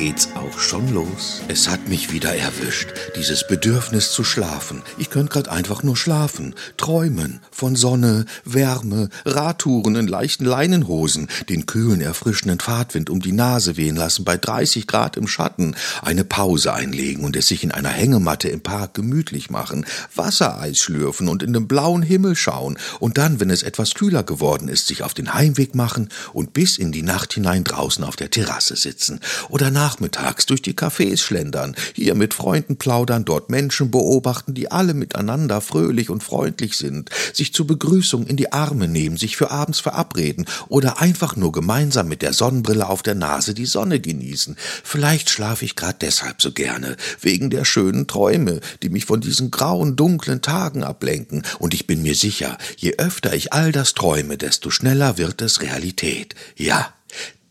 geht's auch schon los. Es hat mich wieder erwischt, dieses Bedürfnis zu schlafen. Ich könnte grad einfach nur schlafen, träumen von Sonne, Wärme, Radtouren in leichten Leinenhosen, den kühlen, erfrischenden Fahrtwind um die Nase wehen lassen bei 30 Grad im Schatten, eine Pause einlegen und es sich in einer Hängematte im Park gemütlich machen, Wassereis schlürfen und in den blauen Himmel schauen und dann, wenn es etwas kühler geworden ist, sich auf den Heimweg machen und bis in die Nacht hinein draußen auf der Terrasse sitzen oder nach nachmittags durch die Cafés schlendern, hier mit Freunden plaudern, dort Menschen beobachten, die alle miteinander fröhlich und freundlich sind, sich zur Begrüßung in die Arme nehmen, sich für abends verabreden oder einfach nur gemeinsam mit der Sonnenbrille auf der Nase die Sonne genießen. Vielleicht schlafe ich gerade deshalb so gerne, wegen der schönen Träume, die mich von diesen grauen, dunklen Tagen ablenken, und ich bin mir sicher, je öfter ich all das träume, desto schneller wird es Realität. Ja,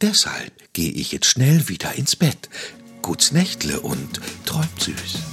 Deshalb gehe ich jetzt schnell wieder ins Bett. Guts Nächtle und träumt süß.